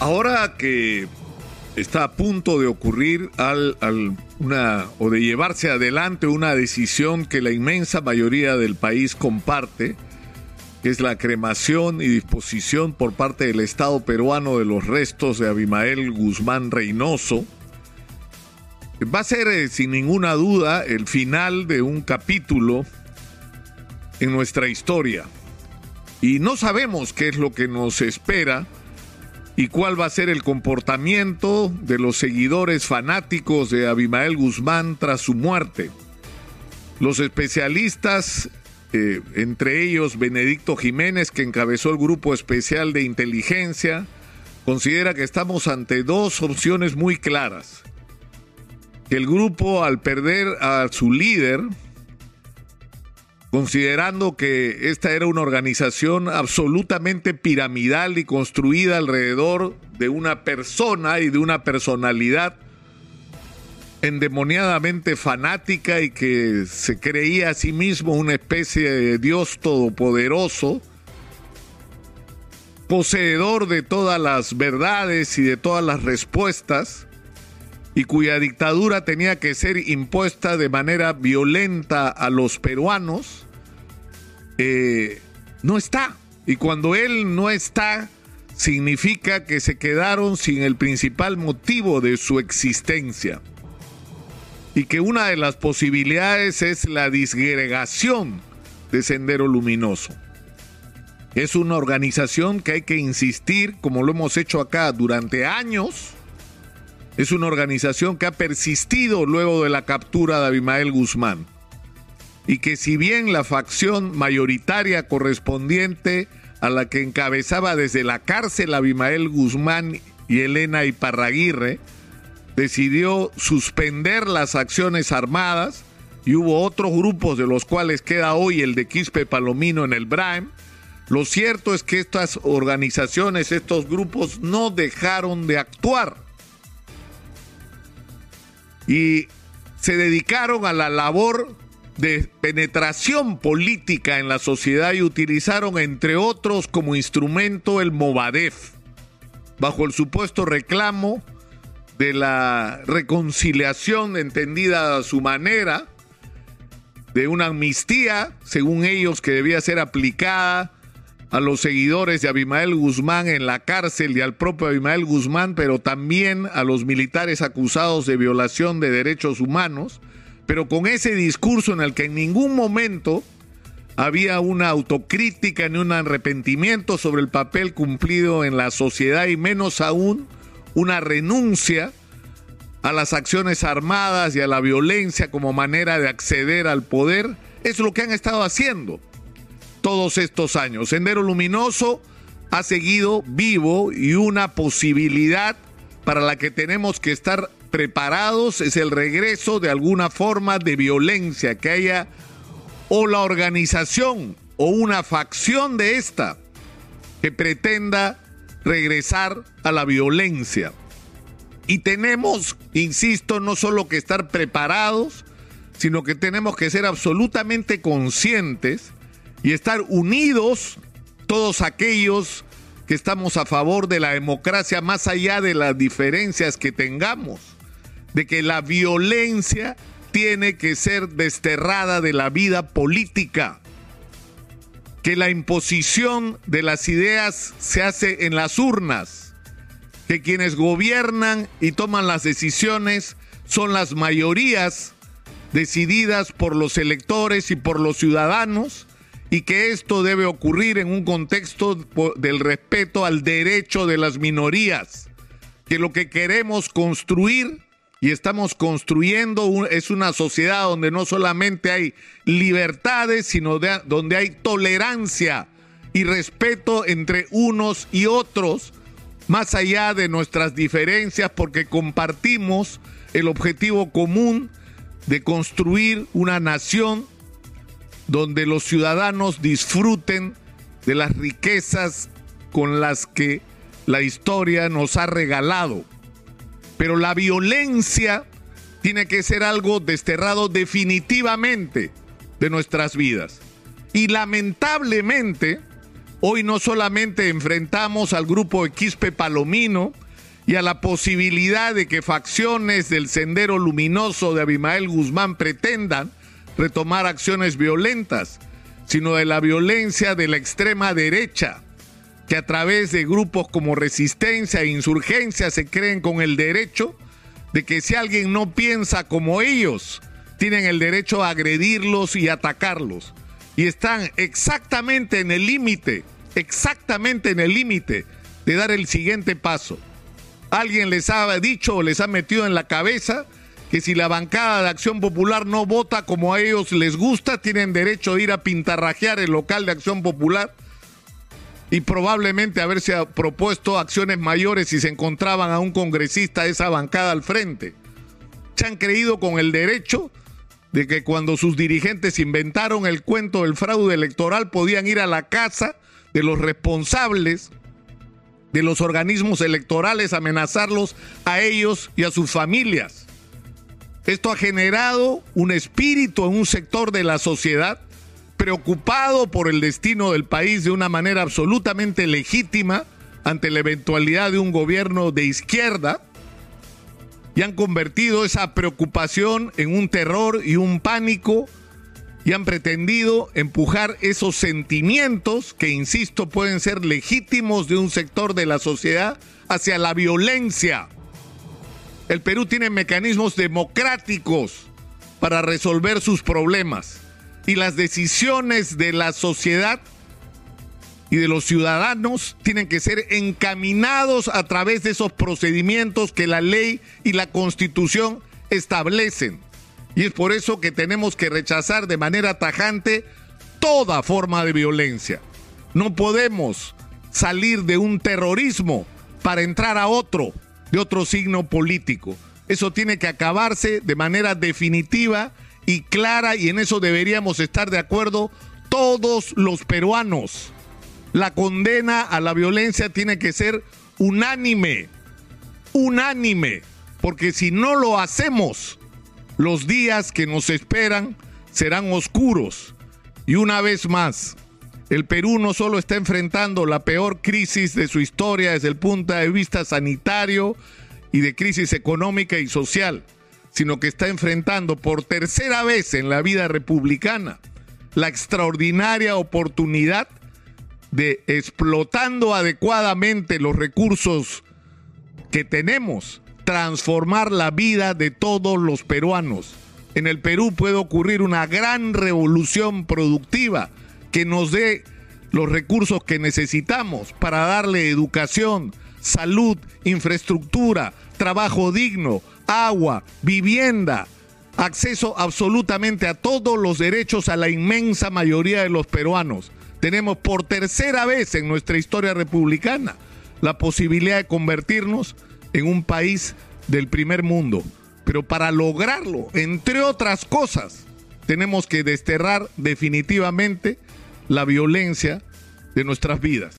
Ahora que está a punto de ocurrir al, una o de llevarse adelante una decisión que la inmensa mayoría del país comparte, que es la cremación y disposición por parte del Estado peruano de los restos de Abimael Guzmán Reynoso, va a ser eh, sin ninguna duda el final de un capítulo en nuestra historia. Y no sabemos qué es lo que nos espera y cuál va a ser el comportamiento de los seguidores fanáticos de Abimael Guzmán tras su muerte. Los especialistas, eh, entre ellos Benedicto Jiménez, que encabezó el grupo especial de inteligencia, considera que estamos ante dos opciones muy claras. Que el grupo, al perder a su líder, considerando que esta era una organización absolutamente piramidal y construida alrededor de una persona y de una personalidad endemoniadamente fanática y que se creía a sí mismo una especie de Dios todopoderoso, poseedor de todas las verdades y de todas las respuestas, y cuya dictadura tenía que ser impuesta de manera violenta a los peruanos, eh, no está. Y cuando él no está, significa que se quedaron sin el principal motivo de su existencia. Y que una de las posibilidades es la disgregación de Sendero Luminoso. Es una organización que hay que insistir, como lo hemos hecho acá durante años, es una organización que ha persistido luego de la captura de Abimael Guzmán. Y que si bien la facción mayoritaria correspondiente a la que encabezaba desde la cárcel Abimael Guzmán y Elena Iparraguirre, decidió suspender las acciones armadas y hubo otros grupos de los cuales queda hoy el de Quispe Palomino en el Braem. Lo cierto es que estas organizaciones, estos grupos no dejaron de actuar y se dedicaron a la labor de penetración política en la sociedad y utilizaron, entre otros, como instrumento el Movadef, bajo el supuesto reclamo de la reconciliación entendida a su manera, de una amnistía, según ellos, que debía ser aplicada a los seguidores de Abimael Guzmán en la cárcel y al propio Abimael Guzmán, pero también a los militares acusados de violación de derechos humanos, pero con ese discurso en el que en ningún momento había una autocrítica ni un arrepentimiento sobre el papel cumplido en la sociedad y menos aún una renuncia a las acciones armadas y a la violencia como manera de acceder al poder, es lo que han estado haciendo todos estos años. Sendero Luminoso ha seguido vivo y una posibilidad para la que tenemos que estar preparados es el regreso de alguna forma de violencia, que haya o la organización o una facción de esta que pretenda regresar a la violencia. Y tenemos, insisto, no solo que estar preparados, sino que tenemos que ser absolutamente conscientes y estar unidos todos aquellos que estamos a favor de la democracia más allá de las diferencias que tengamos, de que la violencia tiene que ser desterrada de la vida política, que la imposición de las ideas se hace en las urnas, que quienes gobiernan y toman las decisiones son las mayorías decididas por los electores y por los ciudadanos, y que esto debe ocurrir en un contexto del respeto al derecho de las minorías, que lo que queremos construir y estamos construyendo es una sociedad donde no solamente hay libertades, sino donde hay tolerancia y respeto entre unos y otros, más allá de nuestras diferencias, porque compartimos el objetivo común de construir una nación donde los ciudadanos disfruten de las riquezas con las que la historia nos ha regalado. Pero la violencia tiene que ser algo desterrado definitivamente de nuestras vidas. Y lamentablemente, Hoy no solamente enfrentamos al grupo Equispe Palomino y a la posibilidad de que facciones del Sendero Luminoso de Abimael Guzmán pretendan retomar acciones violentas, sino de la violencia de la extrema derecha, que a través de grupos como Resistencia e Insurgencia se creen con el derecho de que si alguien no piensa como ellos, tienen el derecho a agredirlos y atacarlos. Y están exactamente en el límite, exactamente en el límite de dar el siguiente paso. Alguien les ha dicho o les ha metido en la cabeza que si la bancada de Acción Popular no vota como a ellos les gusta, tienen derecho a ir a pintarrajear el local de Acción Popular y probablemente haberse propuesto acciones mayores si se encontraban a un congresista de esa bancada al frente. Se han creído con el derecho de que cuando sus dirigentes inventaron el cuento del fraude electoral podían ir a la casa de los responsables de los organismos electorales, amenazarlos a ellos y a sus familias. Esto ha generado un espíritu en un sector de la sociedad preocupado por el destino del país de una manera absolutamente legítima ante la eventualidad de un gobierno de izquierda y han convertido esa preocupación en un terror y un pánico y han pretendido empujar esos sentimientos que, insisto, pueden ser legítimos de un sector de la sociedad hacia la violencia. El Perú tiene mecanismos democráticos para resolver sus problemas y las decisiones de la sociedad y de los ciudadanos tienen que ser encaminados a través de esos procedimientos que la ley y la constitución establecen. Y es por eso que tenemos que rechazar de manera tajante toda forma de violencia. No podemos salir de un terrorismo para entrar a otro, de otro signo político. Eso tiene que acabarse de manera definitiva y clara y en eso deberíamos estar de acuerdo todos los peruanos. La condena a la violencia tiene que ser unánime, unánime, porque si no lo hacemos, los días que nos esperan serán oscuros. Y una vez más, el Perú no solo está enfrentando la peor crisis de su historia desde el punto de vista sanitario y de crisis económica y social, sino que está enfrentando por tercera vez en la vida republicana la extraordinaria oportunidad de explotando adecuadamente los recursos que tenemos, transformar la vida de todos los peruanos. En el Perú puede ocurrir una gran revolución productiva que nos dé los recursos que necesitamos para darle educación, salud, infraestructura, trabajo digno, agua, vivienda, acceso absolutamente a todos los derechos a la inmensa mayoría de los peruanos. Tenemos por tercera vez en nuestra historia republicana la posibilidad de convertirnos en un país del primer mundo. Pero para lograrlo, entre otras cosas, tenemos que desterrar definitivamente la violencia de nuestras vidas.